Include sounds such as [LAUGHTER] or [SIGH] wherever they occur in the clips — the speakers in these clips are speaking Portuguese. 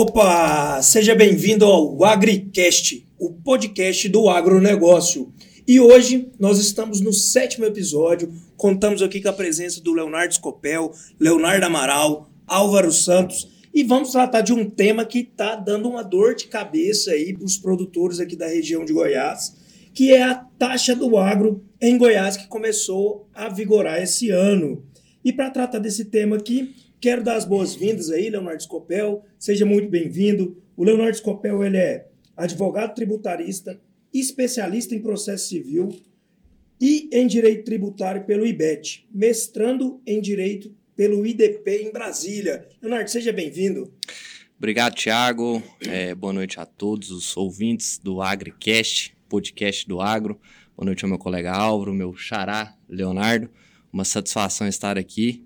Opa! Seja bem-vindo ao AgriCast, o podcast do agronegócio. E hoje nós estamos no sétimo episódio. Contamos aqui com a presença do Leonardo Scopel, Leonardo Amaral, Álvaro Santos e vamos tratar de um tema que está dando uma dor de cabeça aí para os produtores aqui da região de Goiás, que é a taxa do agro em Goiás que começou a vigorar esse ano. E para tratar desse tema aqui, quero dar as boas-vindas aí, Leonardo Scopel. Seja muito bem-vindo. O Leonardo Scopel ele é advogado tributarista, especialista em processo civil e em direito tributário pelo IBET, mestrando em direito pelo IDP em Brasília. Leonardo, seja bem-vindo. Obrigado, Tiago. É, boa noite a todos os ouvintes do AgriCast, podcast do Agro. Boa noite ao meu colega Álvaro, meu xará Leonardo. Uma satisfação estar aqui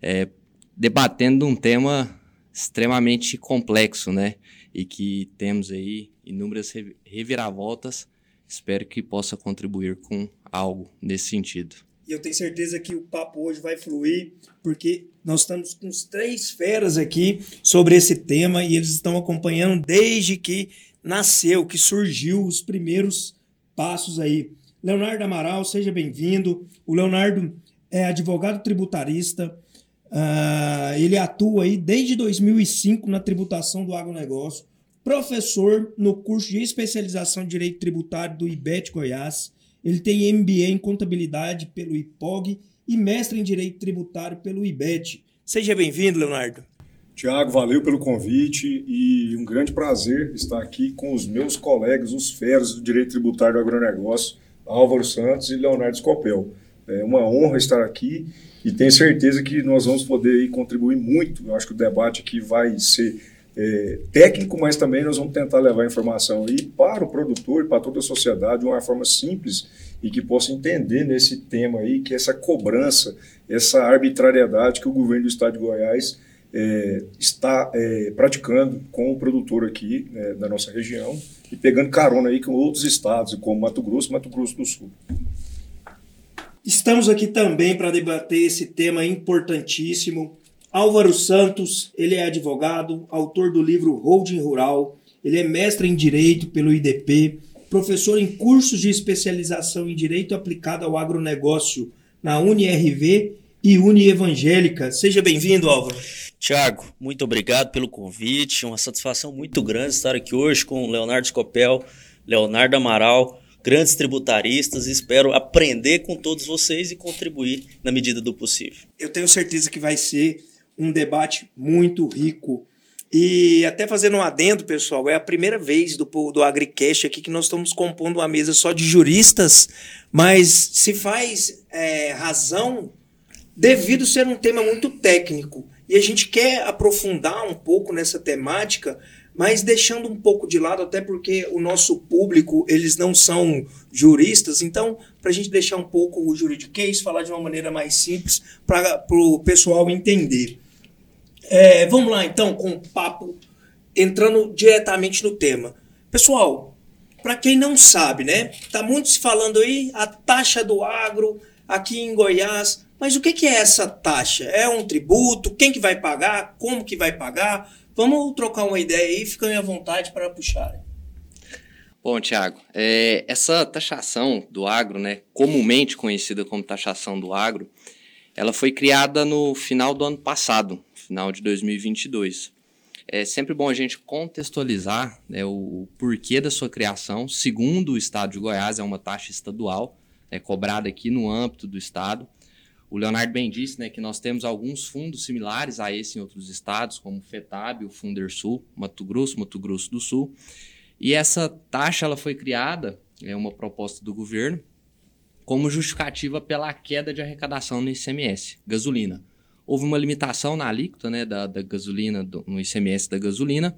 é, debatendo um tema extremamente complexo, né? E que temos aí inúmeras reviravoltas. Espero que possa contribuir com algo nesse sentido. E eu tenho certeza que o papo hoje vai fluir, porque nós estamos com os três feras aqui sobre esse tema e eles estão acompanhando desde que nasceu, que surgiu os primeiros passos aí. Leonardo Amaral, seja bem-vindo. O Leonardo é advogado tributarista, uh, ele atua aí desde 2005 na tributação do agronegócio, professor no curso de especialização em Direito Tributário do IBET Goiás, ele tem MBA em Contabilidade pelo IPOG e mestre em Direito Tributário pelo IBET. Seja bem-vindo, Leonardo. Tiago, valeu pelo convite e um grande prazer estar aqui com os meus colegas, os feras do Direito Tributário do Agronegócio, Álvaro Santos e Leonardo Scopel. É uma honra estar aqui e tenho certeza que nós vamos poder contribuir muito. Eu acho que o debate aqui vai ser é, técnico, mas também nós vamos tentar levar a informação aí para o produtor e para toda a sociedade de uma forma simples e que possa entender nesse tema aí que essa cobrança, essa arbitrariedade que o governo do estado de Goiás é, está é, praticando com o produtor aqui né, da nossa região e pegando carona aí com outros estados, como Mato Grosso e Mato Grosso do Sul. Estamos aqui também para debater esse tema importantíssimo Álvaro Santos, ele é advogado, autor do livro Holding Rural, ele é mestre em Direito pelo IDP, professor em cursos de especialização em Direito aplicado ao agronegócio na UniRV e Unievangélica. Seja bem-vindo, Álvaro. Tiago, muito obrigado pelo convite. Uma satisfação muito grande estar aqui hoje com Leonardo Scopel, Leonardo Amaral, grandes tributaristas. Espero aprender com todos vocês e contribuir na medida do possível. Eu tenho certeza que vai ser um debate muito rico. E até fazendo um adendo, pessoal, é a primeira vez do, do AgriCast aqui que nós estamos compondo uma mesa só de juristas, mas se faz é, razão devido ser um tema muito técnico. E a gente quer aprofundar um pouco nessa temática, mas deixando um pouco de lado, até porque o nosso público, eles não são juristas, então, para a gente deixar um pouco o juridiquês, falar de uma maneira mais simples, para o pessoal entender. É, vamos lá então com o papo entrando diretamente no tema. Pessoal, para quem não sabe, né? Tá muito se falando aí a taxa do agro aqui em Goiás. Mas o que, que é essa taxa? É um tributo? Quem que vai pagar? Como que vai pagar? Vamos trocar uma ideia aí, fiquem à vontade para puxar. Bom, Tiago, é, essa taxação do agro, né, comumente conhecida como taxação do agro, ela foi criada no final do ano passado, final de 2022. É sempre bom a gente contextualizar né, o, porquê da sua criação. Segundo o Estado de Goiás, é uma taxa estadual, é cobrada aqui no âmbito do Estado. O Leonardo bem disse né, que nós temos alguns fundos similares a esse em outros estados, como o FETAB, o Fundersul, Mato Grosso, Mato Grosso do Sul. E essa taxa ela foi criada, é uma proposta do governo, como justificativa pela queda de arrecadação no ICMS, gasolina houve uma limitação na alíquota né, da, da gasolina, do, no ICMS da gasolina,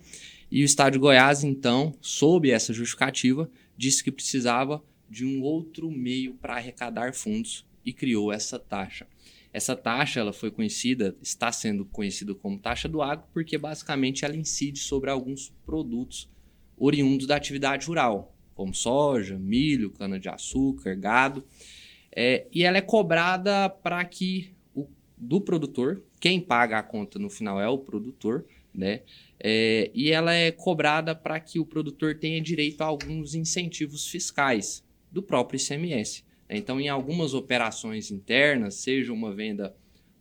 e o Estado de Goiás, então, sob essa justificativa, disse que precisava de um outro meio para arrecadar fundos e criou essa taxa. Essa taxa ela foi conhecida, está sendo conhecida como taxa do agro, porque basicamente ela incide sobre alguns produtos oriundos da atividade rural, como soja, milho, cana-de-açúcar, gado. É, e ela é cobrada para que do produtor. Quem paga a conta no final é o produtor, né? É, e ela é cobrada para que o produtor tenha direito a alguns incentivos fiscais do próprio ICMS. Então, em algumas operações internas, seja uma venda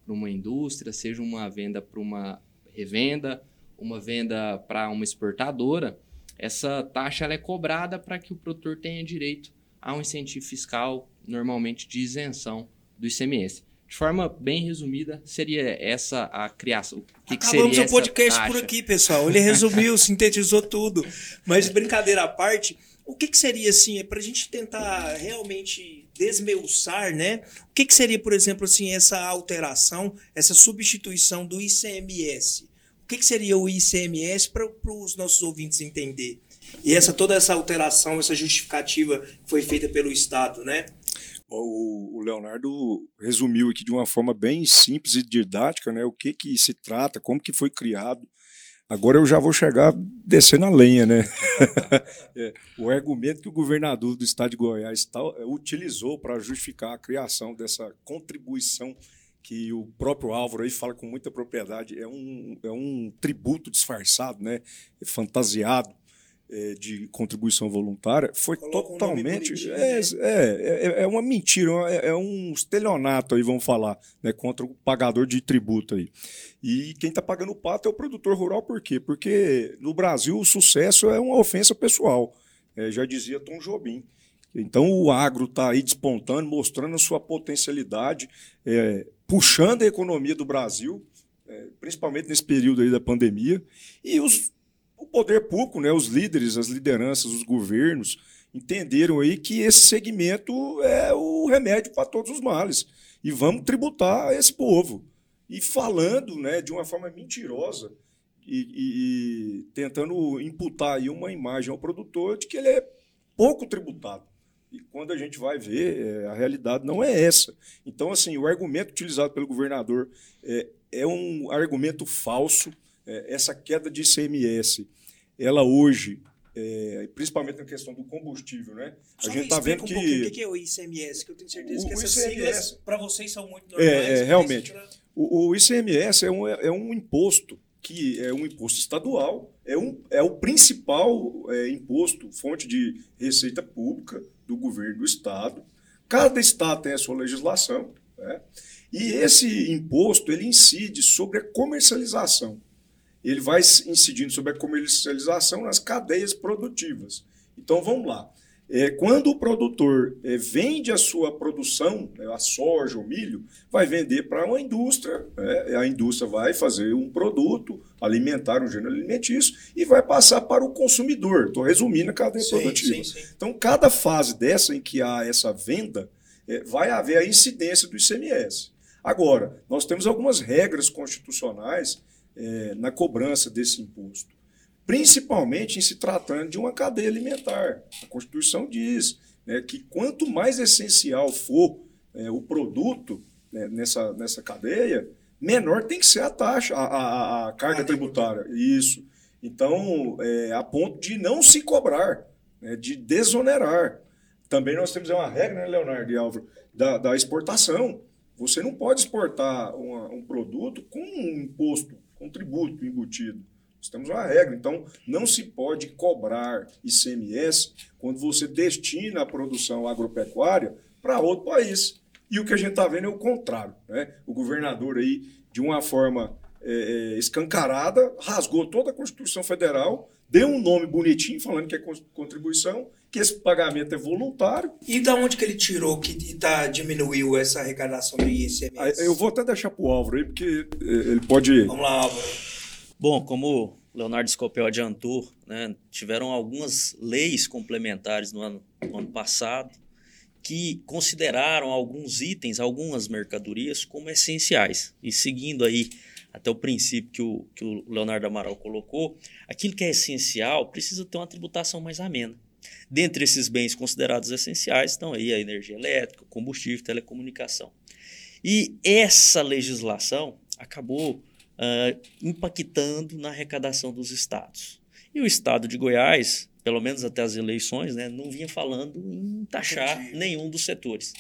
para uma indústria, seja uma venda para uma revenda, uma venda para uma exportadora, essa taxa é cobrada para que o produtor tenha direito a um incentivo fiscal, normalmente de isenção do ICMS. De forma bem resumida, seria essa a criação. O que Acabamos que o podcast taxa? por aqui, pessoal. Ele resumiu, [LAUGHS] sintetizou tudo. Mas brincadeira à parte, o que, que seria assim, para a gente tentar realmente desmeuçar, né? O que, que seria, por exemplo, assim, essa alteração, essa substituição do ICMS? O que, que seria o ICMS para os nossos ouvintes entender? E essa toda essa alteração, essa justificativa que foi feita pelo Estado, né? O, o Leonardo resumiu aqui de uma forma bem simples e didática, né? O que que se trata, como que foi criado. Agora eu já vou chegar descendo a lenha, né? [LAUGHS] é, o argumento que o governador do estado de Goiás tal, utilizou para justificar a criação dessa contribuição que o próprio Álvaro aí fala com muita propriedade, é um, é um tributo disfarçado, né? fantasiado é, de contribuição voluntária, foi Coloca um totalmente. bonitinho, é, né? é, é, é uma mentira, é, é um estelionato aí, vamos falar, né, contra o pagador de tributo aí. E quem está pagando o pato é o produtor rural, por quê? Porque no Brasil o sucesso é uma ofensa pessoal, é, já dizia Tom Jobim. Então o agro está aí despontando, mostrando a sua potencialidade, é, puxando a economia do Brasil, é, principalmente nesse período aí da pandemia, e os, poder público, né, os líderes, as lideranças, os governos, entenderam aí que esse segmento é o remédio para todos os males. E vamos tributar esse povo. E falando né, de uma forma mentirosa e, e- e tentando imputar aí uma imagem ao produtor de que ele é pouco tributado. E quando a gente vai ver, é, a realidade não é essa. Então, assim, o argumento utilizado pelo governador é, é um argumento falso. É, essa queda de ICMS, ela hoje, é, principalmente na questão do combustível, né? Só a gente está vendo um que. o que é o ICMS, que eu tenho certeza O- que o essas ICMS siglas para vocês são muito É, normais. é, mas realmente. pra- O, o ICMS é um, é um imposto que é um imposto estadual, é, um, é o principal é, imposto, fonte de receita pública do governo do estado. Cada estado tem a sua legislação, né? e esse imposto ele incide sobre a comercialização. Ele vai incidindo sobre a comercialização nas cadeias produtivas. Então vamos lá. É, quando o produtor é, vende a sua produção, né, a soja, o milho, vai vender para uma indústria. né, a indústria vai fazer um produto alimentar, um gênero alimentício, e vai passar para o consumidor. Estou resumindo a cadeia Sim, produtiva. sim, sim. Então, cada fase dessa em que há essa venda, é, vai haver a incidência do ICMS. Agora, nós temos algumas regras constitucionais é, na cobrança desse imposto principalmente em se tratando de uma cadeia alimentar. A Constituição diz né, que quanto mais essencial for é, o produto né, nessa, nessa cadeia, menor tem que ser a taxa, a, a- a carga tributária. Isso. Então, é, a ponto de não se cobrar, né, de desonerar. Também nós temos uma regra, né, Leonardo e Álvaro, da, da exportação. Você não pode exportar uma- um produto com um imposto, com tributo embutido. Nós temos uma regra, então não se pode cobrar ICMS quando você destina a produção agropecuária para outro país. E o que a gente está vendo é o contrário. Né? O governador aí, de uma forma é, escancarada, rasgou toda a Constituição Federal, deu um nome bonitinho falando que é con- contribuição, que esse pagamento é voluntário. E da onde que ele tirou que tá, diminuiu essa arrecadação do ICMS? Aí, Eu vou até deixar para o Álvaro aí, porque é, ele pode. Vamos lá, Álvaro. Bom, como o Leonardo Scopel adiantou, né, tiveram algumas leis complementares no ano, no ano passado que consideraram alguns itens, algumas mercadorias como essenciais. E seguindo aí até o princípio que o, que o Leonardo Amaral colocou, aquilo que é essencial precisa ter uma tributação mais amena. Dentre esses bens considerados essenciais estão aí a energia elétrica, combustível, telecomunicação. E essa legislação acabou ah, impactando na arrecadação dos estados. E o estado de Goiás, pelo menos até as eleições, né, não vinha falando em taxar nenhum dos setores.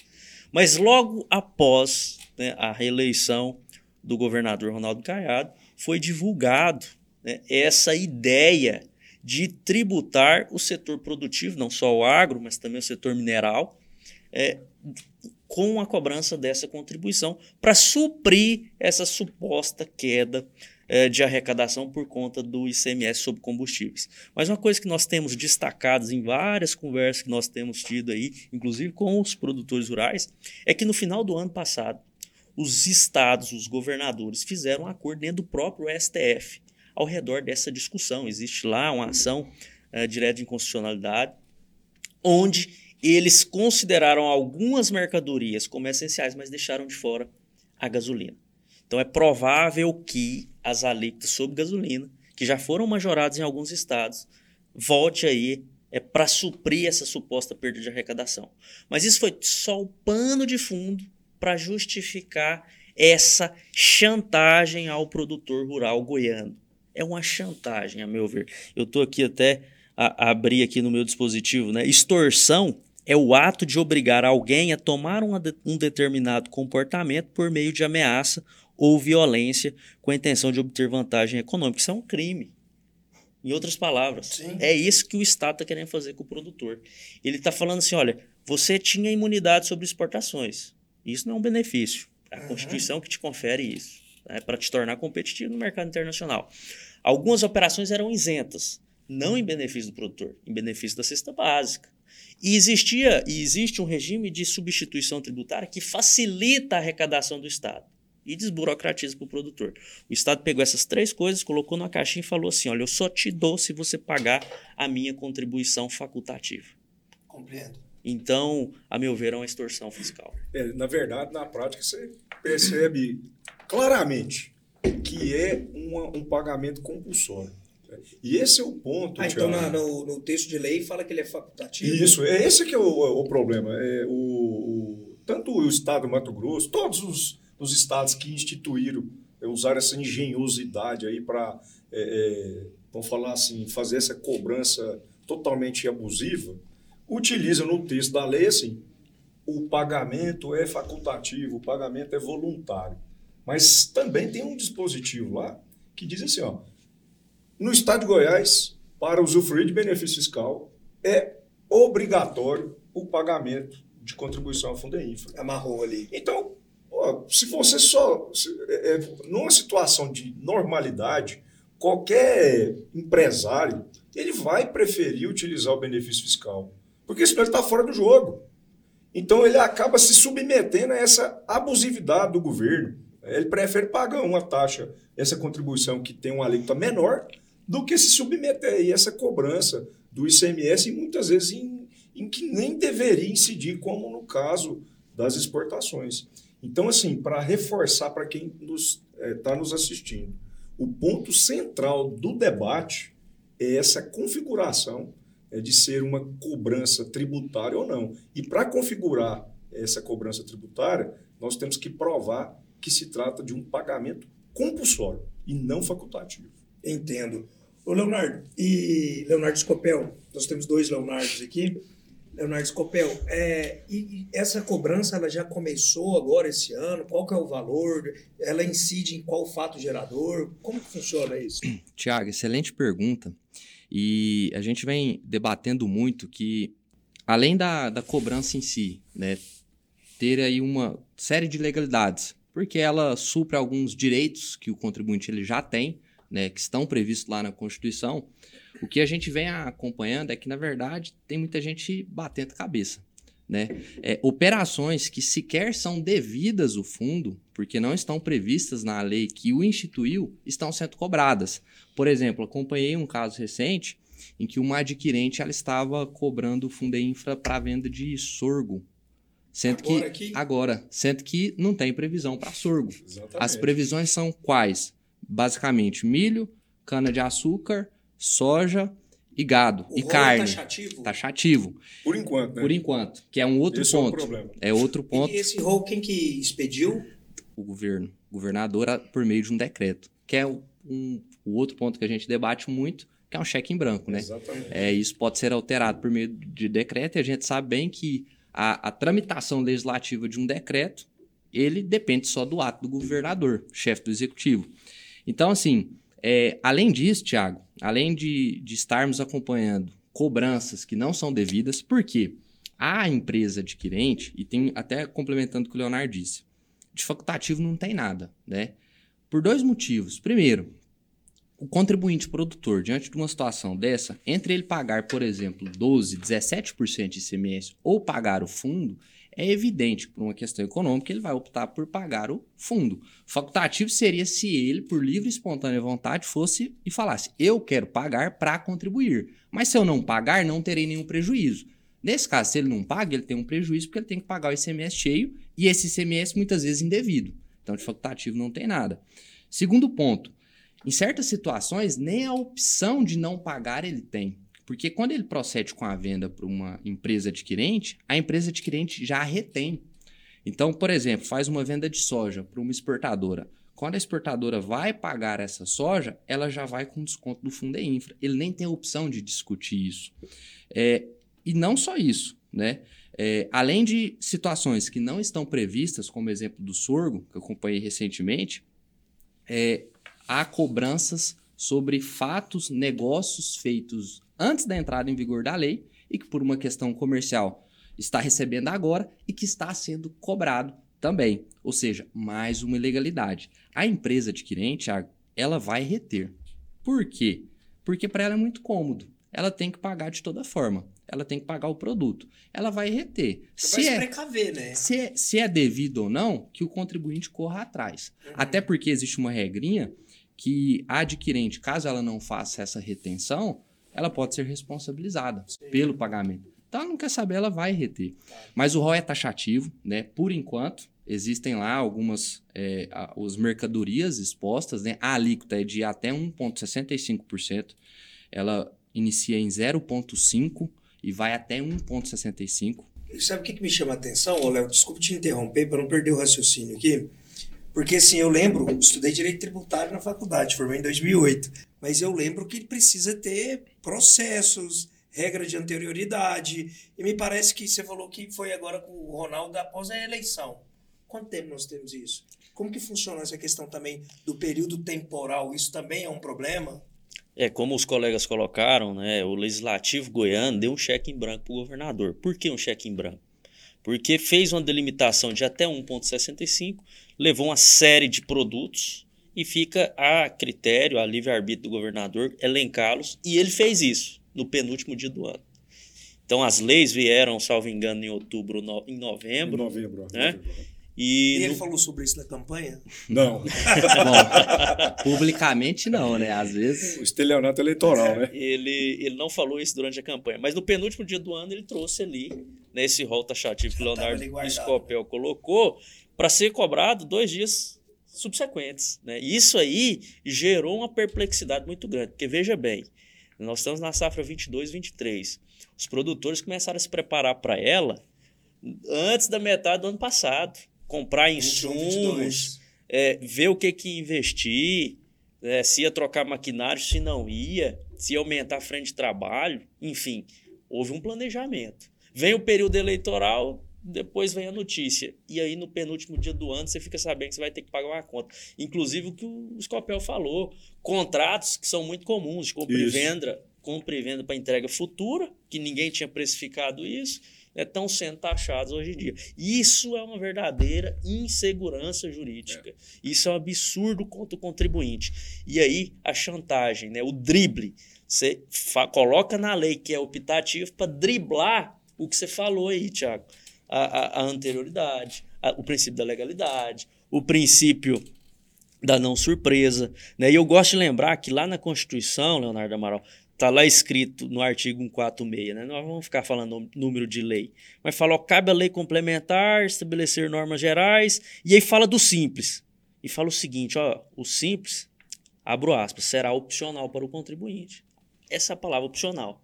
Mas logo após né, a reeleição do governador Ronaldo Caiado, foi divulgado né, essa ideia de tributar o setor produtivo, não só o agro, mas também o setor mineral, é, com a cobrança dessa contribuição para suprir essa suposta queda é, de arrecadação por conta do ICMS sobre combustíveis. Mas uma coisa que nós temos destacados em várias conversas que nós temos tido aí, inclusive com os produtores rurais, é que no final do ano passado, os estados, os governadores fizeram um acordo dentro do próprio STF ao redor dessa discussão. Existe lá uma ação é, direta de inconstitucionalidade, onde eles consideraram algumas mercadorias como essenciais, mas deixaram de fora a gasolina. Então é provável que as alíquotas sobre gasolina, que já foram majoradas em alguns estados, volte aí é para suprir essa suposta perda de arrecadação. Mas isso foi só o pano de fundo para justificar essa chantagem ao produtor rural goiano. É uma chantagem, a meu ver. Eu estou aqui até a, a abrir aqui no meu dispositivo, né? Extorsão é o ato de obrigar alguém a tomar um, um determinado comportamento por meio de ameaça ou violência com a intenção de obter vantagem econômica. Isso é um crime. Em outras palavras, Sim. é isso que o Estado está querendo fazer com o produtor. Ele está falando assim: olha, você tinha imunidade sobre exportações. Isso não é um benefício. É a uhum. Constituição que te confere isso, né, para te tornar competitivo no mercado internacional. Algumas operações eram isentas, não em benefício do produtor, em benefício da cesta básica. E existia e existe um regime de substituição tributária que facilita a arrecadação do Estado e desburocratiza para o produtor. O Estado pegou essas três coisas, colocou numa caixinha e falou assim: olha, eu só te dou se você pagar a minha contribuição facultativa. Compreendo. Então, a meu ver, é uma extorsão fiscal. É, na verdade, na prática, você percebe claramente que é uma, um pagamento compulsório. E esse é o ponto. Ah, então na, no, no, texto de lei fala que ele é facultativo? Isso, é esse que é o, o problema. É, o, o, tanto o Estado do Mato Grosso, todos os, os estados que instituíram, é, usaram essa engenhosidade aí para, é, é, vamos falar assim, fazer essa cobrança totalmente abusiva, utilizam no texto da lei assim, o pagamento é facultativo, o pagamento é voluntário. Mas também tem um dispositivo lá que diz assim, ó, no estado de Goiás, para usufruir de benefício fiscal, é obrigatório o pagamento de contribuição à Fundeinfra. Amarrou ali. Então, se você só. Se, é, é, numa situação de normalidade, qualquer empresário ele vai preferir utilizar o benefício fiscal. Porque senão ele está fora do jogo. Então ele acaba se submetendo a essa abusividade do governo. Ele prefere pagar uma taxa, essa contribuição que tem uma alíquota menor, do que se submeter a essa cobrança do ICMS, e muitas vezes em, em que nem deveria incidir, como no caso das exportações. Então, assim, para reforçar para quem está nos, é, nos assistindo, o ponto central do debate é essa configuração de ser uma cobrança tributária ou não. E para configurar essa cobrança tributária, nós temos que provar que se trata de um pagamento compulsório e não facultativo. Entendo. Ô, Leonardo, e Leonardo Scopel, nós temos dois Leonardos aqui. Leonardo Scopel, é, e essa cobrança ela já começou agora esse ano? Qual que é o valor? Ela incide em qual fato gerador? Como que funciona isso? Tiago, excelente pergunta. E a gente vem debatendo muito que, além da, da cobrança em si, né, ter aí uma série de legalidades, porque ela supra alguns direitos que o contribuinte ele já tem, né, que estão previstos lá na Constituição, o que a gente vem acompanhando é que, na verdade, tem muita gente batendo cabeça. Né? É, operações que sequer são devidas ao fundo, porque não estão previstas na lei que o instituiu, estão sendo cobradas. Por exemplo, acompanhei um caso recente em que uma adquirente ela estava cobrando o fundo infra para venda de sorgo. Sendo agora que, que, agora, sendo que não tem previsão para sorgo. Exatamente. As previsões são quais? Basicamente, milho, cana de açúcar, soja e gado o e carne. Taxativo? Taxativo. Por enquanto, né? Por enquanto, que é um outro esse ponto. É, um problema. é outro ponto. E esse rol quem que expediu? O governo. O governador por meio de um decreto. Que é um, o outro ponto que a gente debate muito, que é um cheque em branco, né? Exatamente. É, isso pode ser alterado por meio de decreto e a gente sabe bem que a, a tramitação legislativa de um decreto, ele depende só do ato do governador, chefe do executivo. Então, assim, É, além disso, Tiago, além de, de estarmos acompanhando cobranças que não são devidas, por quê? A empresa adquirente, e tem até complementando o que o Leonardo disse, de facultativo não tem nada, né? Por dois motivos. Primeiro, o contribuinte produtor, diante de uma situação dessa, entre ele pagar, por exemplo, 12, 17% de ICMS ou pagar o fundo, é evidente por uma questão econômica ele vai optar por pagar o fundo. Facultativo seria se ele, por livre e espontânea vontade, fosse e falasse: eu quero pagar para contribuir. Mas se eu não pagar, não terei nenhum prejuízo. Nesse caso, se ele não paga, ele tem um prejuízo porque ele tem que pagar o ICMS cheio e esse ICMS muitas vezes indevido. Então, de facultativo não tem nada. Segundo ponto, em certas situações, nem a opção de não pagar ele tem. Porque quando ele procede com a venda para uma empresa adquirente, a empresa adquirente já retém. Então, por exemplo, faz uma venda de soja para uma exportadora. Quando a exportadora vai pagar essa soja, ela já vai com desconto do Fundo Infra. Ele nem tem a opção de discutir isso. É, e não só isso, né? É, além de situações que não estão previstas, como o exemplo do sorgo, que eu acompanhei recentemente, é, há cobranças sobre fatos, negócios feitos antes da entrada em vigor da lei e que, por uma questão comercial, está recebendo agora e que está sendo cobrado também. Ou seja, mais uma ilegalidade. A empresa adquirente, ela vai reter. Por quê? Porque para ela é muito cômodo. Ela tem que pagar de toda forma. Ela tem que pagar o produto. Ela vai reter. Você se vai é, precaver, né? Se é, se é devido ou não, que o contribuinte corra atrás. Uhum. Até porque existe uma regrinha que a adquirente, caso ela não faça essa retenção, ela pode ser responsabilizada Sim. pelo pagamento. Então, ela não quer saber, ela vai reter. Mas o ROI é taxativo, né? Por enquanto, existem lá algumas é, as mercadorias expostas, né? A alíquota é de até 1,65%. Ela inicia em 0,5% e vai até 1,65%. Sabe o que, que me chama a atenção, Léo? Desculpe te interromper para não perder o raciocínio aqui. Porque assim, eu lembro, estudei direito tributário na faculdade, formei em 2008, mas eu lembro que precisa ter processos, regra de anterioridade, e me parece que você falou que foi agora com o Ronaldo após a eleição. Quanto tempo nós temos isso? Como que funciona essa questão também do período temporal? Isso também é um problema? É, como os colegas colocaram, né, o legislativo goiano deu um cheque em branco para o governador. Por que um cheque em branco? Porque fez uma delimitação de até 1,65 levou uma série de produtos e fica a critério, a livre-arbítrio do governador elencá-los, e ele fez isso no penúltimo dia do ano. Então as leis vieram, salvo engano, em outubro, no, em novembro. Em novembro, né? novembro. E, e ele no... falou sobre isso na campanha? Não. [LAUGHS] Bom, publicamente não, né? Às vezes. O estelionato eleitoral, né? [LAUGHS] Ele, ele não falou isso durante a campanha, mas no penúltimo dia do ano ele trouxe ali, nesse rol taxativo que o Leonardo Escopel colocou, para ser cobrado dois dias subsequentes. Né? Isso aí gerou uma perplexidade muito grande, porque veja bem, nós estamos na safra 22, 23. Os produtores começaram a se preparar para ela antes da metade do ano passado. Comprar insumos, é, ver o que, que investir, é, se ia trocar maquinário, se não ia, se ia aumentar a frente de trabalho, enfim, houve um planejamento. Vem o período eleitoral, depois vem a notícia. E aí, no penúltimo dia do ano, você fica sabendo que você vai ter que pagar uma conta. Inclusive o que o Scopel falou: contratos que são muito comuns de compra isso. e venda, compra e venda para entrega futura, que ninguém tinha precificado isso, estão né, sendo taxados hoje em dia. Isso é uma verdadeira insegurança jurídica. É. Isso é um absurdo contra o contribuinte. E aí, a chantagem, né, o drible. Você coloca na lei que é optativo para driblar o que você falou aí, Tiago a, a, a anterioridade, a, o princípio da legalidade, o princípio da não surpresa. Né? E eu gosto de lembrar que lá na Constituição, Leonardo Amaral, está lá escrito no artigo 146, né? Nós vamos ficar falando número de lei. Mas fala, ó, cabe a lei complementar, estabelecer normas gerais, e aí fala do simples. E fala o seguinte, ó, o simples, abro aspas, será opcional para o contribuinte. Essa é palavra opcional.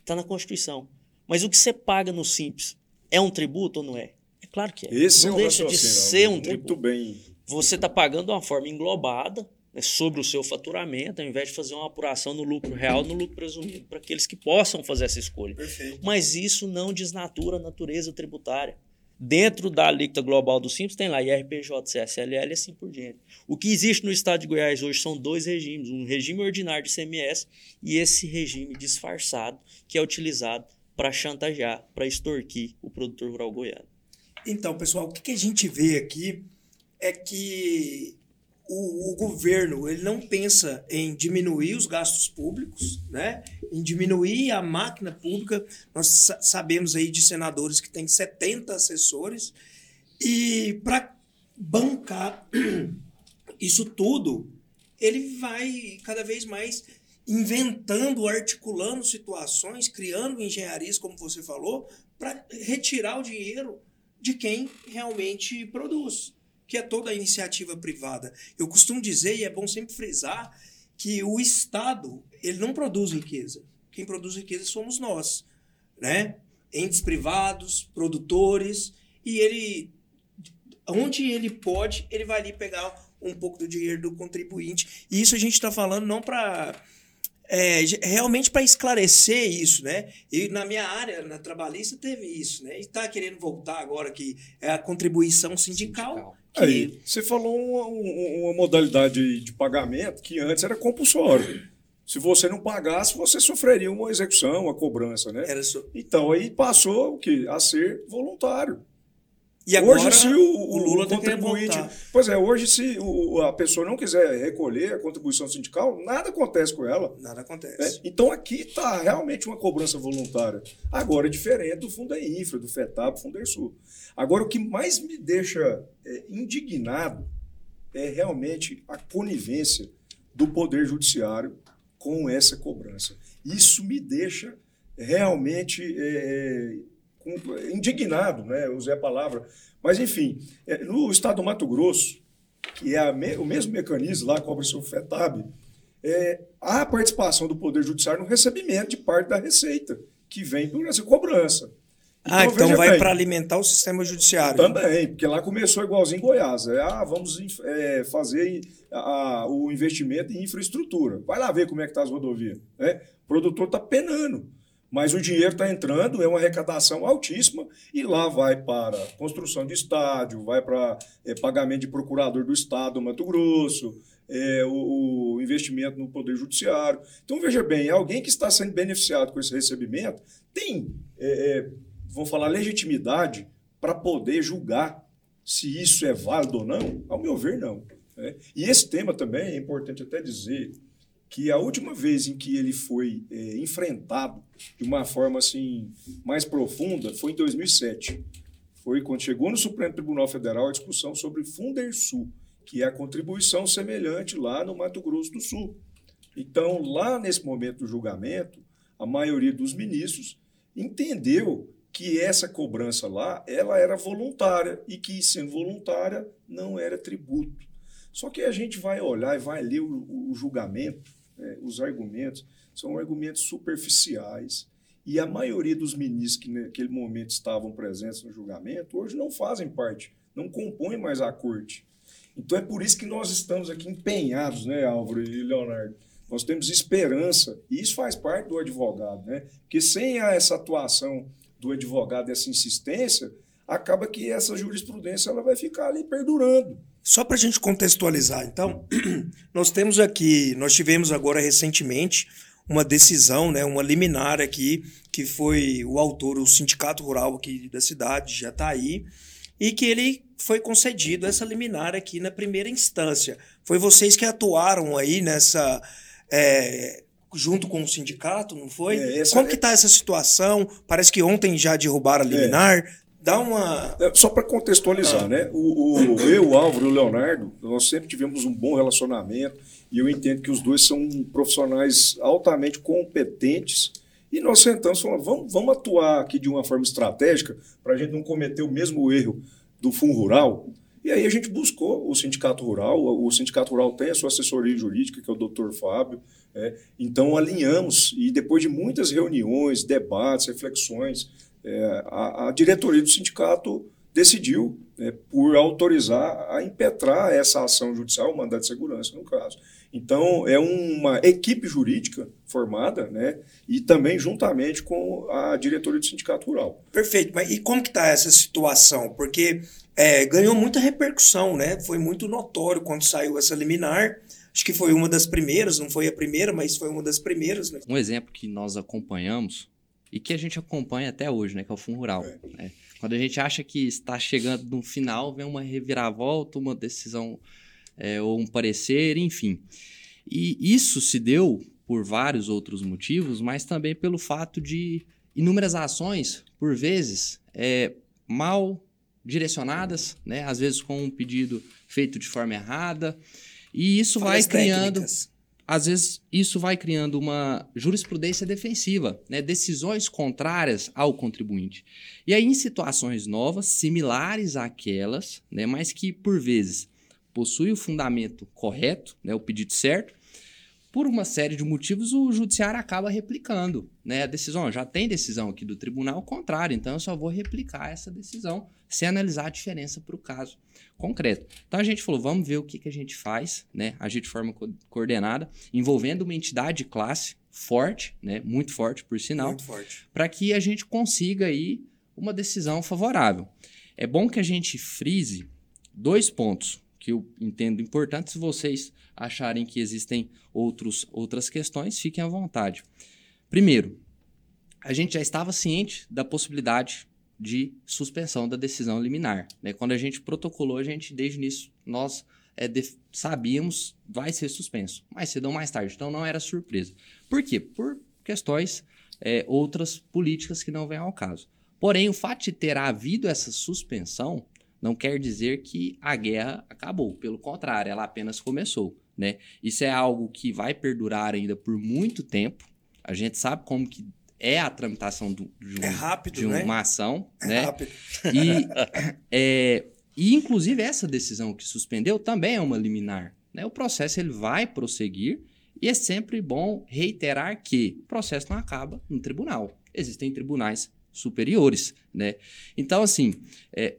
Está na Constituição. Mas o que você paga no simples é um tributo ou não é? É claro que é. Esse não é um deixa de ser um tributo. Muito bem. Você está pagando de uma forma englobada né, sobre o seu faturamento, ao invés de fazer uma apuração no lucro real, no lucro presumido, para aqueles que possam fazer essa escolha. Perfeito. Mas isso não desnatura a natureza tributária. Dentro da alíquota global do Simples tem lá IRPJ, CSLL e assim por diante. O que existe no estado de Goiás hoje são dois regimes, um regime ordinário de CMS e esse regime disfarçado que é utilizado para chantagear, para extorquir o produtor rural goiano. Então, pessoal, o que a gente vê aqui é que o, o, governo ele não pensa em diminuir os gastos públicos, né? em diminuir a máquina pública. Nós sabemos aí de senadores que têm 70 assessores, e para bancar [CLEARS THROAT] isso tudo, ele vai cada vez mais inventando, articulando situações, criando engenharias, como você falou, para retirar o dinheiro de quem realmente produz que é toda a iniciativa privada. Eu costumo dizer, e é bom sempre frisar, que o Estado ele não produz riqueza. Quem produz riqueza somos nós, né? Entes privados, produtores, e ele, onde ele pode, ele vai ali pegar um pouco do dinheiro do contribuinte. E isso a gente está falando não para é, realmente para esclarecer isso, né? E na minha área, na trabalhista, teve isso, né? E está querendo voltar agora que é a contribuição sindical. sindical. Aí, você falou uma, uma, modalidade de pagamento que antes era compulsório. Se você não pagasse, você sofreria uma execução, uma cobrança, né? Era so... Então aí passou o quê? A ser voluntário. E agora hoje, se o, o Lula tá contribuinte. Pois é, hoje, se o, a pessoa não quiser recolher a contribuição sindical, nada acontece com ela. Nada acontece. É, então aqui está realmente uma cobrança voluntária. Agora, é diferente do Fundo Infra, do FETAP, Fundo Sul. Agora, o que mais me deixa é, indignado é realmente a conivência do Poder Judiciário com essa cobrança. Isso me deixa realmente. É, é indignado, né? usei a palavra. Mas, enfim, é, no estado do Mato Grosso, que é me, o mesmo mecanismo lá, cobra-se o FETAB, é, há a participação do Poder Judiciário no recebimento de parte da receita, que vem por essa cobrança. Então, ah, então vai para alimentar o sistema judiciário. Também, porque lá começou igualzinho em Goiás. É, ah, vamos é, fazer a, o investimento em infraestrutura. Vai lá ver como é que está as rodovias. Né? O produtor está penando mas o dinheiro está entrando, é uma arrecadação altíssima, e lá vai para construção de estádio, vai para é, pagamento de procurador do Estado do Mato Grosso, é, o, o, investimento no Poder Judiciário. Então, veja bem, alguém que está sendo beneficiado com esse recebimento tem, é, é vamos falar, legitimidade para poder julgar se isso é válido ou não? Ao meu ver, não. Né? E esse tema também é importante até dizer que a última vez em que ele foi é, enfrentado de uma forma assim mais profunda foi em 2007. Foi quando chegou no Supremo Tribunal Federal a discussão sobre Fundersul, que é a contribuição semelhante lá no Mato Grosso do Sul. Então, lá nesse momento do julgamento, a maioria dos ministros entendeu que essa cobrança lá ela era voluntária e que, sendo voluntária, não era tributo. Só que a gente vai olhar e vai ler o, o julgamento é, os argumentos são argumentos superficiais. E a maioria dos ministros que naquele momento estavam presentes no julgamento hoje não fazem parte, não compõem mais a corte. Então é por isso que nós estamos aqui empenhados, né, Álvaro e Leonardo? Nós temos esperança, e isso faz parte do advogado, né? Porque sem essa atuação do advogado, essa insistência, acaba que essa jurisprudência ela vai ficar ali perdurando. Só para a gente contextualizar, então, [CLEARS THROAT] nós temos aqui, nós tivemos agora recentemente uma decisão, né, uma liminar aqui, que foi o autor, o Sindicato Rural aqui da cidade, já está aí, e que ele foi concedido essa liminar aqui na primeira instância. Foi vocês que atuaram aí nessa. É, junto com o sindicato, não foi? É, Como é... que está essa situação? Parece que ontem já derrubaram a liminar. Dá uma. É, só para contextualizar, ah. né? O, o, [LAUGHS] eu, o Álvaro e o Leonardo, nós sempre tivemos um bom relacionamento e eu entendo que os dois são profissionais altamente competentes. E nós sentamos e falamos, vamos, vamos atuar aqui de uma forma estratégica para a gente não cometer o mesmo erro do Fundo Rural. E aí a gente buscou o Sindicato Rural, o Sindicato Rural tem a sua assessoria jurídica, que é o doutor Fábio, é, então alinhamos e depois de muitas reuniões, debates, reflexões, é, a, a, diretoria do sindicato decidiu né, por autorizar a impetrar essa ação judicial, o mandato de segurança, no caso. Então, é uma equipe jurídica formada, né? E também juntamente com a diretoria do Sindicato Rural. Perfeito. Mas e como que está essa situação? Porque é, ganhou muita repercussão, né? Foi muito notório quando saiu essa liminar. Acho que foi uma das primeiras, não foi a primeira, mas foi uma das primeiras. Né? Um exemplo que nós acompanhamos e que a gente acompanha até hoje, né? Que é o Fundo Rural. É. Né? Quando a gente acha que está chegando no final, vem uma reviravolta, uma decisão é, ou um parecer, enfim. E isso se deu por vários outros motivos, mas também pelo fato de inúmeras ações, por vezes, é, mal direcionadas, né? às vezes com um pedido feito de forma errada, e isso vai criando. Técnicas. Às vezes, isso vai criando uma jurisprudência defensiva, né? decisões contrárias ao contribuinte. E aí, em situações novas, similares àquelas, né? mas que, por vezes, possui o fundamento correto, né? o pedido certo, por uma série de motivos, o judiciário acaba replicando né, a decisão. Já tem decisão aqui do tribunal contrário, então eu só vou replicar essa decisão sem analisar a diferença para o caso concreto. Então a gente falou, vamos ver o que, que a gente faz, né, agir de forma co coordenada, envolvendo uma entidade de classe forte, né, muito forte por sinal, para que a gente consiga aí uma decisão favorável. É bom que a gente frise dois pontos que eu entendo importantes. Se vocês acharem que existem outros, outras questões, fiquem à vontade. Primeiro, a gente já estava ciente da possibilidade de suspensão da decisão liminar. Né? Quando a gente protocolou, a gente, desde o início, nós é, sabíamos vai ser suspenso, mais cedo mais tarde. Então não era surpresa. Por quê? Por questões é, outras políticas que não vêm ao caso. Porém, o fato de ter havido essa suspensão não quer dizer que a guerra acabou. Pelo contrário, ela apenas começou. Né? Isso é algo que vai perdurar ainda por muito tempo. A gente sabe como que é a tramitação do, de, um, é rápido, de uma né? ação. É né? rápido. E, é, e, inclusive, essa decisão que suspendeu também é uma liminar. Né? O processo ele vai prosseguir e é sempre bom reiterar que o processo não acaba no tribunal. Existem tribunais superiores. Né? Então, assim, é,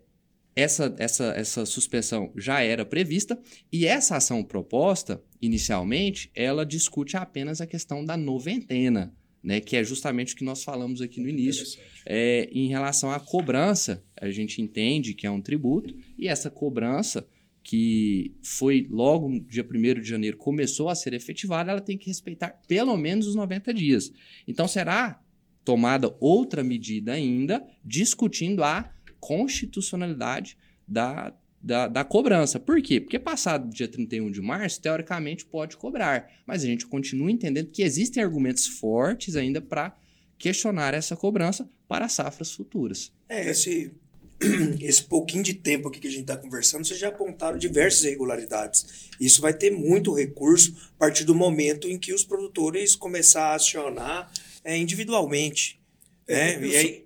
essa, essa, essa suspensão já era prevista e essa ação proposta, inicialmente, ela discute apenas a questão da noventena, né, que é justamente o que nós falamos aqui no início. É, em relação à cobrança, a gente entende que é um tributo e essa cobrança que foi logo no dia 1 de janeiro começou a ser efetivada, ela tem que respeitar pelo menos os 90 dias. Então será tomada outra medida ainda discutindo a constitucionalidade da, da, da, cobrança. Por quê? Porque passado dia 31 de março, teoricamente pode cobrar, mas a gente continua entendendo que existem argumentos fortes ainda para questionar essa cobrança para safras futuras. É, esse, [CLEARS THROAT] esse pouquinho de tempo aqui que a gente está conversando, vocês já apontaram diversas irregularidades. Isso vai ter muito recurso a partir do momento em que os produtores começar a acionar é, individualmente. É, né? e aí,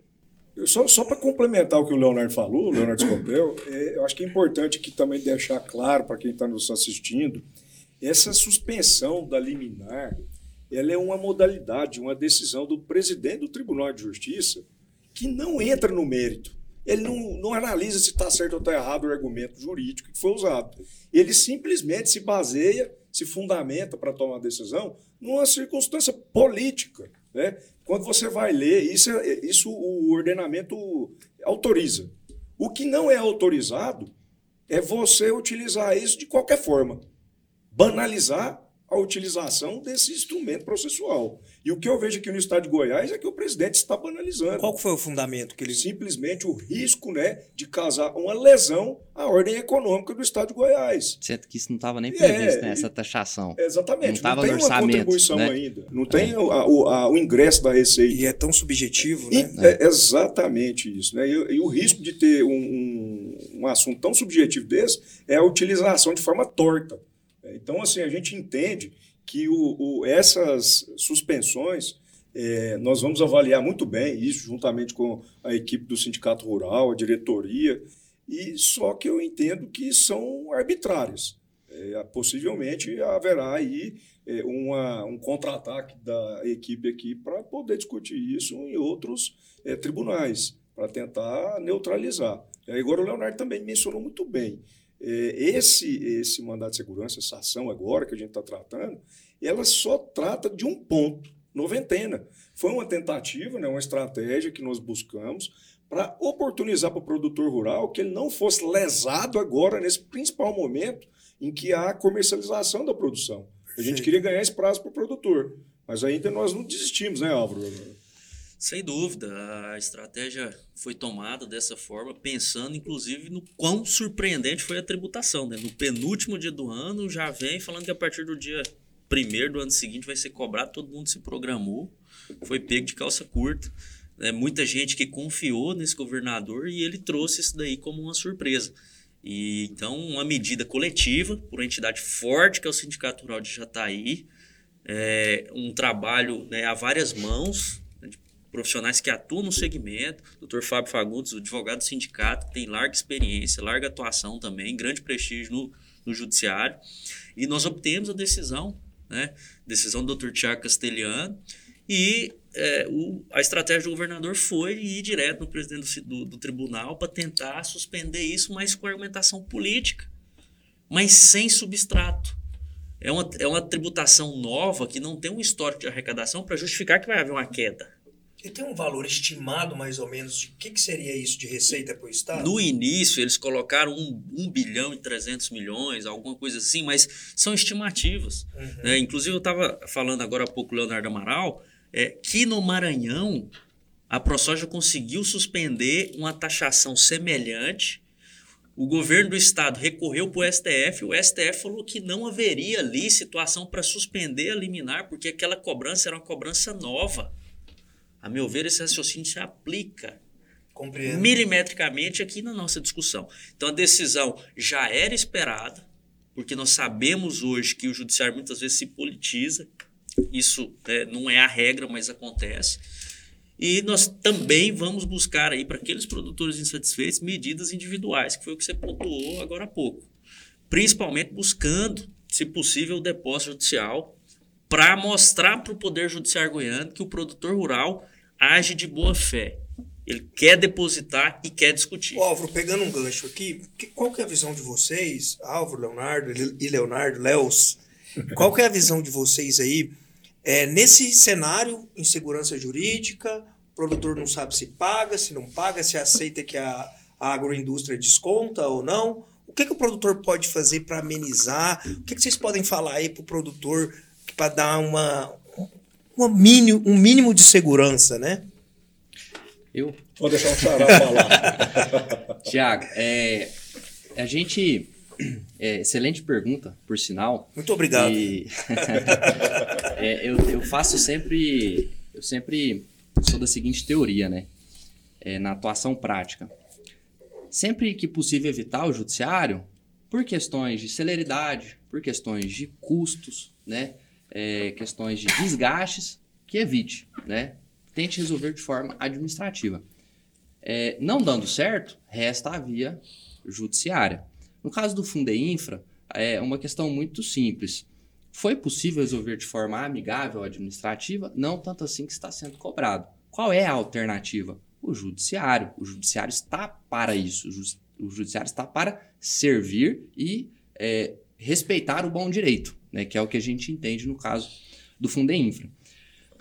só, só para complementar o que o Leonardo falou, o Leonardo Scopel, é, eu acho que é importante aqui também deixar claro para quem está nos assistindo, essa suspensão da liminar, ela é uma modalidade, uma decisão do presidente do Tribunal de Justiça que não entra no mérito. Ele não, não analisa se está certo ou está errado o argumento jurídico que foi usado. Ele simplesmente se baseia, se fundamenta para tomar a decisão numa circunstância política. Né? Quando você vai ler, isso, é, isso o ordenamento autoriza. O que não é autorizado é você utilizar isso de qualquer forma. Banalizar a utilização desse instrumento processual. E o que eu vejo aqui no estado de Goiás é que o presidente está banalizando. Qual foi o fundamento que ele. Simplesmente o risco né, de causar uma lesão à ordem econômica do estado de Goiás. Certo que isso não estava nem previsto, é, né, essa taxação. Exatamente. Não, não tem uma contribuição né? ainda. Não tem é. o, a, o, ingresso da Receita. E é tão subjetivo, né? E, é exatamente isso. Né? E, e, o risco de ter um, um, um assunto tão subjetivo desse é a utilização de forma torta. Então, assim, a gente entende que o, o essas suspensões, é, nós vamos avaliar muito bem isso, juntamente com a equipe do Sindicato Rural, a diretoria, e só que eu entendo que são arbitrárias. É, possivelmente haverá aí é, uma, um contra-ataque da equipe aqui para poder discutir isso em outros é, tribunais, para tentar neutralizar. E agora o Leonardo também mencionou muito bem é, esse, esse mandato de segurança, essa ação agora que a gente está tratando, ela só trata de um ponto, noventena. Foi uma tentativa, né, uma estratégia que nós buscamos para oportunizar para o produtor rural que ele não fosse lesado agora nesse principal momento em que há a comercialização da produção. A gente Sim. queria ganhar esse prazo para o produtor, mas ainda nós não desistimos, né, Álvaro? Sem dúvida, a estratégia foi tomada dessa forma, pensando inclusive no quão surpreendente foi a tributação. Né? No penúltimo dia do ano, já vem falando que a partir do dia primeiro do ano seguinte vai ser cobrado, todo mundo se programou, foi pego de calça curta. Né? Muita gente que confiou nesse governador e ele trouxe isso daí como uma surpresa. E então, uma medida coletiva, por uma entidade forte que é o Sindicato Rural de Jataí, é, um trabalho né, a várias mãos, profissionais que atuam no segmento, Dr. Fábio Fagundes, advogado do sindicato, que tem larga experiência, larga atuação também, grande prestígio no, no judiciário, e nós obtemos a decisão, né, decisão do Dr. Tiago Castelhano, e é, o, a estratégia do governador foi ir direto no presidente do, do, do tribunal para tentar suspender isso, mas com argumentação política, mas sem substrato. É uma, é uma tributação nova que não tem um histórico de arrecadação para justificar que vai haver uma queda. E tem um valor estimado, mais ou menos, de que, que seria isso de receita para o Estado? No início, eles colocaram 1 um, um bilhão e 300 milhões, alguma coisa assim, mas são estimativas. Uhum. Né? Inclusive, eu estava falando agora há pouco, Leonardo Amaral, é, que no Maranhão a ProSoja conseguiu suspender uma taxação semelhante. O governo do estado recorreu para o STF, o STF falou que não haveria ali situação para suspender a liminar, porque aquela cobrança era uma cobrança nova. A meu ver, esse raciocínio se aplica Compreendo. milimetricamente aqui na nossa discussão. Então a decisão já era esperada, porque nós sabemos hoje que o judiciário muitas vezes se politiza, isso é, não é a regra, mas acontece. E nós também vamos buscar aí para aqueles produtores insatisfeitos medidas individuais, que foi o que você pontuou agora há pouco. Principalmente buscando, se possível, o depósito judicial para mostrar para o Poder Judiciário goiano que o produtor rural age de boa fé. Ele quer depositar e quer discutir. Ô, Álvaro, pegando um gancho aqui, qual que é a visão de vocês, Álvaro, Leonardo e Leonardo, Leos, [LAUGHS] qual que é a visão de vocês aí é, nesse cenário, insegurança jurídica, o produtor não sabe se paga, se não paga, se aceita que a, a agroindústria desconta ou não. O que, que o produtor pode fazer para amenizar? O que, que vocês podem falar aí para o produtor para dar uma, uma mínimo, um mínimo de segurança, né? Eu? Vou deixar o Xará falar. [LAUGHS] Tiago, é, a gente é, excelente pergunta, por sinal. Muito obrigado. E, [LAUGHS] é, eu, eu faço sempre. Eu sempre sou da seguinte teoria, né? É, na atuação prática. Sempre que possível evitar o judiciário, por questões de celeridade, por questões de custos, né? É, questões de desgastes, que evite, né? Tente resolver de forma administrativa. É, não dando certo, resta a via judiciária. No caso do Fundeinfra, é uma questão muito simples. Foi possível resolver de forma amigável administrativa? Não tanto assim que está sendo cobrado. Qual é a alternativa? O judiciário. O judiciário está para isso. O judiciário está para servir e é, respeitar o bom direito, né, que é o que a gente entende no caso do Fundeinfra.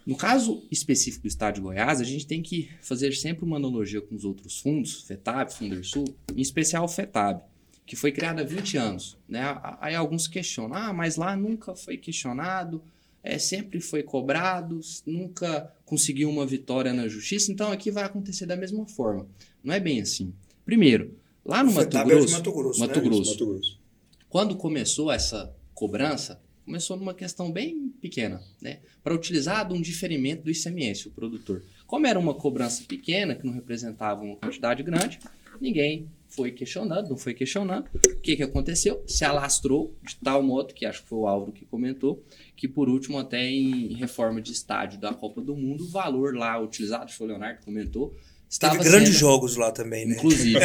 No caso específico do Estado de Goiás, a gente tem que fazer sempre uma analogia com os outros fundos, FETAB, Fundersul, em especial o FETAB que foi criada há 20 anos. Né? Aí alguns questionam, ah, mas lá nunca foi questionado, é, sempre foi cobrado, nunca conseguiu uma vitória na justiça, então aqui vai acontecer da mesma forma. Não é bem assim. Primeiro, lá no Mato Grosso, Mato Grosso, Mato, né? Grosso, Mato Grosso, quando começou essa cobrança, começou numa questão bem pequena, né? para utilizar de um diferimento do ICMS, o produtor. Como era uma cobrança pequena, que não representava uma quantidade grande, ninguém foi questionando, não foi questionando. O que, que aconteceu? Se alastrou de tal modo, que acho que foi o Álvaro que comentou, que por último, até em reforma de estádio da Copa do Mundo, o valor lá utilizado, foi o Leonardo que comentou, estava Teve grandes sendo, jogos lá também, né? Inclusive,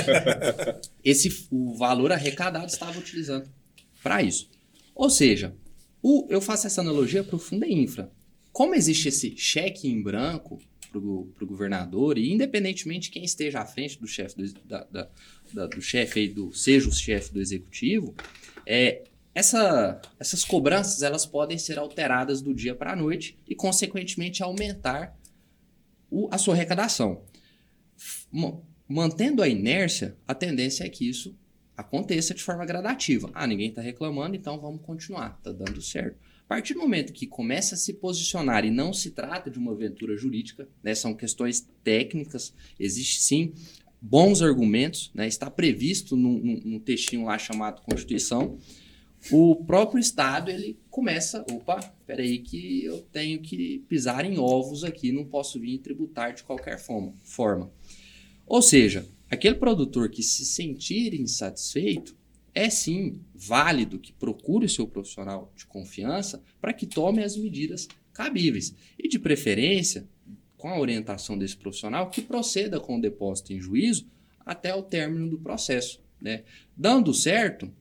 [LAUGHS] esse, o valor arrecadado estava utilizando para isso. Ou seja, o, eu faço essa analogia para o Fundo Infra. Como existe esse cheque em branco, para o governador, e independentemente de quem esteja à frente do chefe do, da, da, da, do chefe do, seja o chefe do executivo, é, essa, essas cobranças elas podem ser alteradas do dia para a noite e, consequentemente, aumentar o, a sua arrecadação. Mantendo a inércia, a tendência é que isso aconteça de forma gradativa. Ah, ninguém está reclamando, então vamos continuar, está dando certo. A partir do momento que começa a se posicionar e não se trata de uma aventura jurídica, né, são questões técnicas, existe sim bons argumentos, né, está previsto num, num, num textinho lá chamado Constituição, o próprio Estado ele começa, opa, peraí que eu tenho que pisar em ovos aqui, não posso vir tributar de qualquer forma. forma. Ou seja, aquele produtor que se sentir insatisfeito, é sim válido que procure o seu profissional de confiança para que tome as medidas cabíveis. E de preferência, com a orientação desse profissional, que proceda com o depósito em juízo até o término do processo. Né? Dando certo,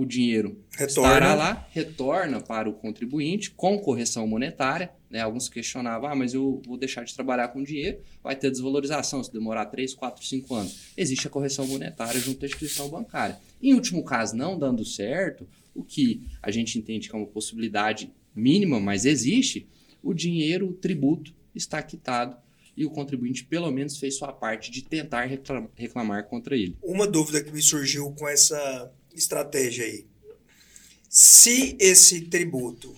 o dinheiro retorna. estará lá, retorna para o contribuinte com correção monetária. Né? Alguns questionavam, ah, mas eu vou deixar de trabalhar com dinheiro, vai ter desvalorização se demorar 3, 4, 5 anos. Existe a correção monetária junto à instituição bancária. Em último caso, não dando certo, o que a gente entende que é uma possibilidade mínima, mas existe, o dinheiro, o tributo, está quitado e o contribuinte pelo menos fez sua parte de tentar reclamar contra ele. Uma dúvida que me surgiu com essa estratégia aí. Se esse tributo.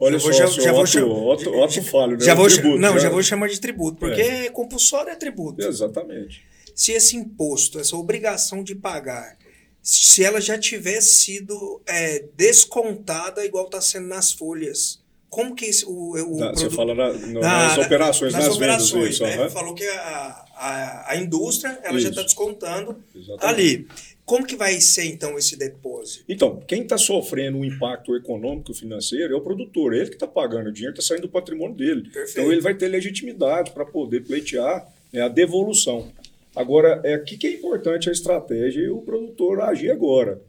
Olha só, já, já vou chamar, outro, outro falho, né? Já vou, tributo, não, já... já vou chamar de tributo, porque é. compulsório é tributo. Exatamente. Se esse imposto, essa obrigação de pagar, se ela já tivesse sido é, descontada igual está sendo nas folhas, como que esse, o, o Você fala na, no, na, nas operações, nas, nas operações, vendas, né? Falou que a, a, a indústria ela isso. já está descontando Exatamente. ali. Como que vai ser, então, esse depósito? Então, quem está sofrendo o impacto econômico e financeiro é o produtor. Ele que está pagando o dinheiro, está saindo do patrimônio dele. Perfeito. Então, ele vai ter legitimidade para poder pleitear né, a devolução. Agora, é aqui que é importante a estratégia e o produtor agir agora.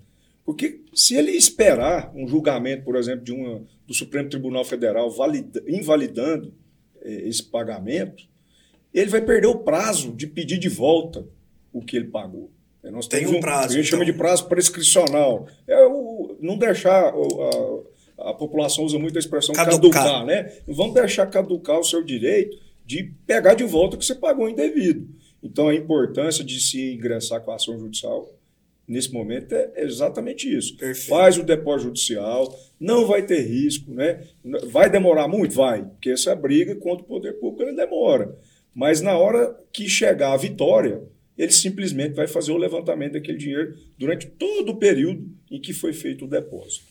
Porque se ele esperar um julgamento, por exemplo, de uma, do Supremo Tribunal Federal valida, invalidando eh, esse pagamento, ele vai perder o prazo de pedir de volta o que ele pagou. Nós Tem um, um prazo. A gente então. chama de prazo prescricional. É o, não deixar. A, a população usa muito a expressão caducar. caducar, né? Não vamos deixar caducar o seu direito de pegar de volta o que você pagou indevido. Então, a importância de se ingressar com a ação judicial nesse momento é exatamente isso. Perfeito. Faz o depósito judicial, não vai ter risco, né? Vai demorar muito? Vai, porque essa briga contra o poder público ele demora. Mas na hora que chegar a vitória, ele simplesmente vai fazer o levantamento daquele dinheiro durante todo o período em que foi feito o depósito.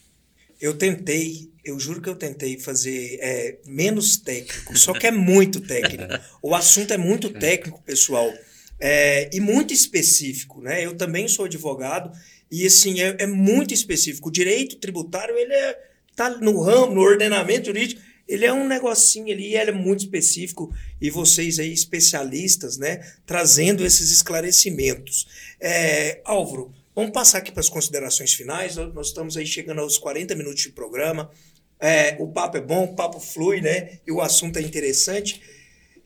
Eu tentei, eu juro que eu tentei fazer é, menos técnico, só que é muito técnico. O assunto é muito técnico, pessoal, é, e muito específico. Né? Eu também sou advogado e assim é, é muito específico. O direito tributário ele é, tá no ramo, no ordenamento jurídico, ele é um negocinho ali, ele é muito específico e vocês aí especialistas, né, trazendo esses esclarecimentos. É, Álvaro, vamos passar aqui para as considerações finais. Nós estamos aí chegando aos 40 minutos de programa. É, o papo é bom, o papo flui, né? E o assunto é interessante.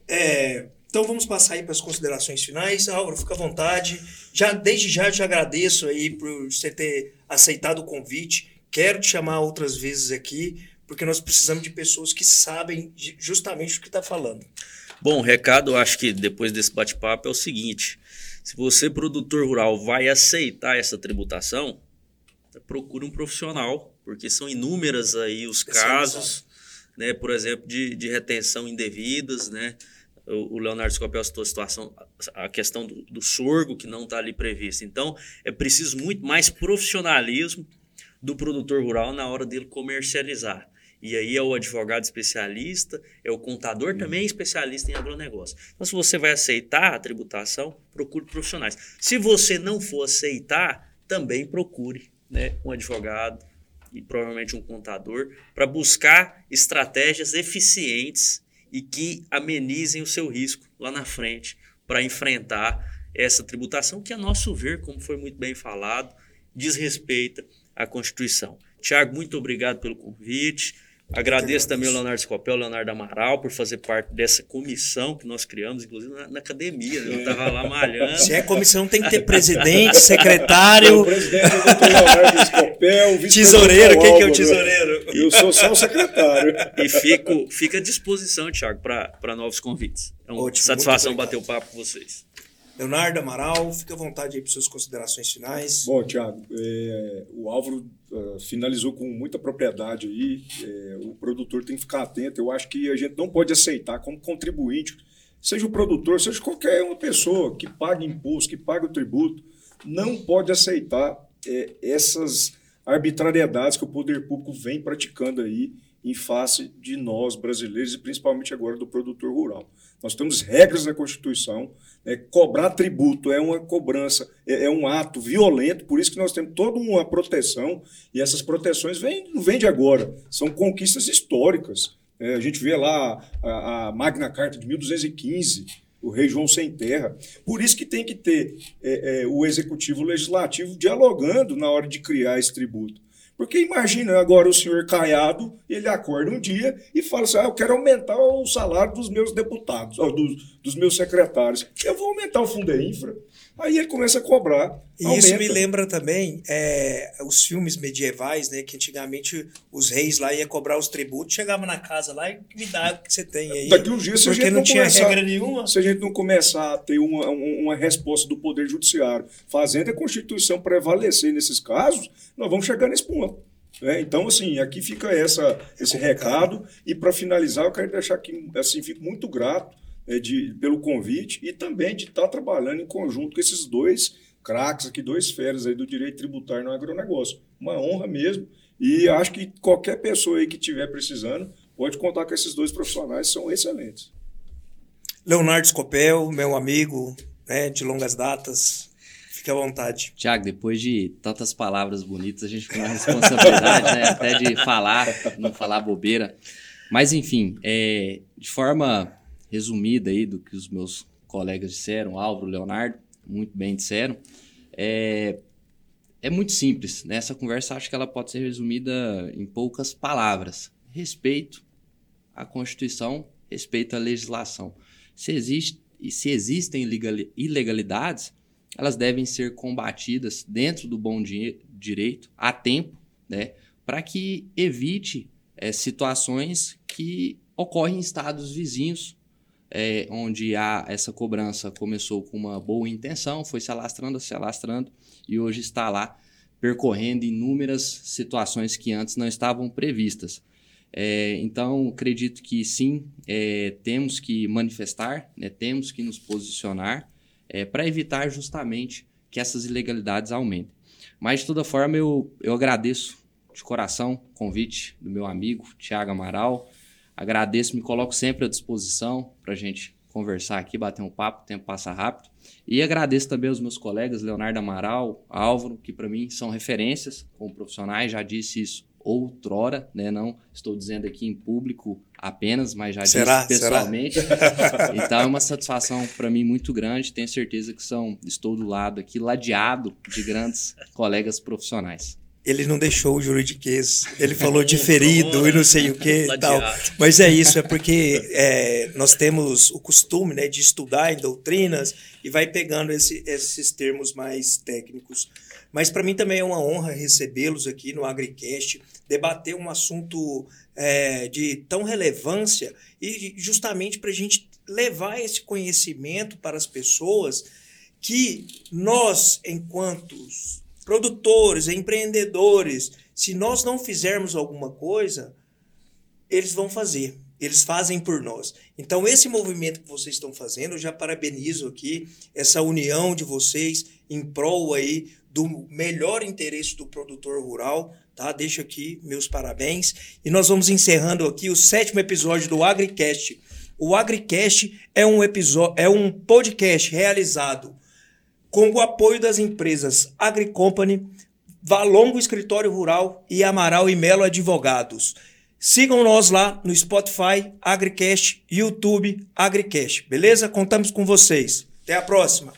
É, então vamos passar aí para as considerações finais. Álvaro, fica à vontade. Já desde já te agradeço aí por você ter aceitado o convite. Quero te chamar outras vezes aqui porque nós precisamos de pessoas que sabem justamente o que está falando. Bom, o recado, acho que depois desse bate-papo é o seguinte: se você, produtor rural, vai aceitar essa tributação, procure um profissional, porque são inúmeras aí os casos, né, por exemplo, de, de retenção indevidas, né? O, Leonardo Scopel citou a situação, a questão do, do sorgo que não está ali previsto. Então, é preciso muito mais profissionalismo do produtor rural na hora dele comercializar. E aí é o advogado especialista, é o contador também uhum. especialista em agronegócio. Então, se você vai aceitar a tributação, procure profissionais. Se você não for aceitar, também procure né, um advogado e provavelmente um contador para buscar estratégias eficientes e que amenizem o seu risco lá na frente para enfrentar essa tributação que, a nosso ver, como foi muito bem falado, desrespeita a Constituição. Tiago, muito obrigado pelo convite. Agradeço também o Leonardo Scopel, o Leonardo Amaral, por fazer parte dessa comissão que nós criamos, inclusive na, na academia. Né? Eu estava lá malhando. Se é comissão, tem que ter presidente, secretário. [LAUGHS] O presidente é o doutor Leonardo Scopel, o Tesoureiro, quem que é o tesoureiro? Eu sou só o secretário. E fico, fico à disposição, Thiago, para novos convites. É uma Ótimo, satisfação bater o papo com vocês. Leonardo Amaral, fica à vontade aí para suas considerações finais. Bom, Tiago, é, o Álvaro uh, finalizou com muita propriedade aí. É, o produtor tem que ficar atento. Eu acho que a gente não pode aceitar como contribuinte, seja o produtor, seja qualquer uma pessoa que pague imposto, que pague o tributo, não pode aceitar é, essas arbitrariedades que o poder público vem praticando aí em face de nós brasileiros e principalmente agora do produtor rural. Nós temos regras na Constituição. Né? Cobrar tributo é uma cobrança, é, é, um ato violento, por isso que nós temos toda uma proteção, e essas proteções vêm, não vêm de agora, são conquistas históricas. É, a gente vê lá a, a, Magna Carta de 1215, o rei João Sem Terra. Por isso que tem que ter é, é o executivo legislativo dialogando na hora de criar esse tributo. Porque imagina agora o senhor Caiado, ele acorda um dia e fala assim: ah, eu quero aumentar o salário dos meus deputados, dos, dos meus secretários. Eu vou aumentar o fundo infra. Aí ele começa a cobrar. E aumenta. isso me lembra também é, os filmes medievais, né? Que antigamente os reis lá iam cobrar os tributos, chegava na casa lá e me dá o que você tem aí. Daqui uns dias, se porque a gente não, não tinha começar, regra nenhuma. Se a gente não começar a ter uma, uma resposta do Poder Judiciário, fazendo a Constituição prevalecer nesses casos, nós vamos chegar nesse ponto. É, então, assim, aqui fica essa, esse recado. E para finalizar, eu quero deixar aqui, assim, fico muito grato é, de, pelo convite e também de estar tá trabalhando em conjunto com esses dois craques aqui, dois feras aí do direito tributário no agronegócio. Uma honra mesmo. E acho que qualquer pessoa aí que estiver precisando pode contar com esses dois profissionais, são excelentes. Leonardo Scopel, meu amigo né, de longas datas, Fique à vontade. Tiago, depois de tantas palavras bonitas, a gente fica na responsabilidade, né? Até de falar, não falar bobeira. Mas, enfim, é, de forma resumida aí do que os meus colegas disseram, Álvaro, Leonardo, muito bem disseram, é, é muito simples. Nessa conversa, acho que ela pode ser resumida em poucas palavras. Respeito à Constituição, respeito à legislação. Se, existe, se existem ilegalidades, elas devem ser combatidas dentro do bom direito, a tempo, né, para que evite é, situações que ocorrem em estados vizinhos é, onde há essa cobrança começou com uma boa intenção, foi se alastrando, se alastrando e hoje está lá percorrendo inúmeras situações que antes não estavam previstas. É, então, acredito que sim, é, temos que manifestar, né, temos que nos posicionar é, para evitar justamente que essas ilegalidades aumentem. Mas, de toda forma, eu, eu agradeço de coração o convite do meu amigo Tiago Amaral, Agradeço, me coloco sempre à disposição para a gente conversar aqui, bater um papo, o tempo passa rápido. E agradeço também aos meus colegas Leonardo Amaral, Álvaro, que para mim são referências como profissionais, já disse isso outrora, né? Não estou dizendo aqui em público apenas, mas já Será? disse pessoalmente. [LAUGHS] então é uma satisfação para mim muito grande. Tenho certeza que são, estou do lado aqui, ladeado de grandes colegas profissionais ele não deixou o juridiquês, ele falou [LAUGHS] diferido e não sei o que e tal. Mas é isso, é porque é, nós temos o costume né, de estudar em doutrinas e vai pegando esse, esses termos mais técnicos. Mas para mim também é uma honra recebê-los aqui no AgriCast, debater um assunto é, de tão relevância e justamente para a gente levar esse conhecimento para as pessoas que nós, enquanto produtores, empreendedores, se nós não fizermos alguma coisa, eles vão fazer. Eles fazem por nós. Então, esse movimento que vocês estão fazendo, eu já parabenizo aqui essa união de vocês em prol aí do melhor interesse do produtor rural, tá? Deixo aqui meus parabéns. E nós vamos encerrando aqui o sétimo episódio do AgriCast. O AgriCast é um episódio, é um podcast realizado com o apoio das empresas AgriCompany, Valongo Escritório Rural e Amaral e Melo Advogados. Sigam nós lá no Spotify, AgriCast, YouTube, AgriCast, beleza? Contamos com vocês. Até a próxima.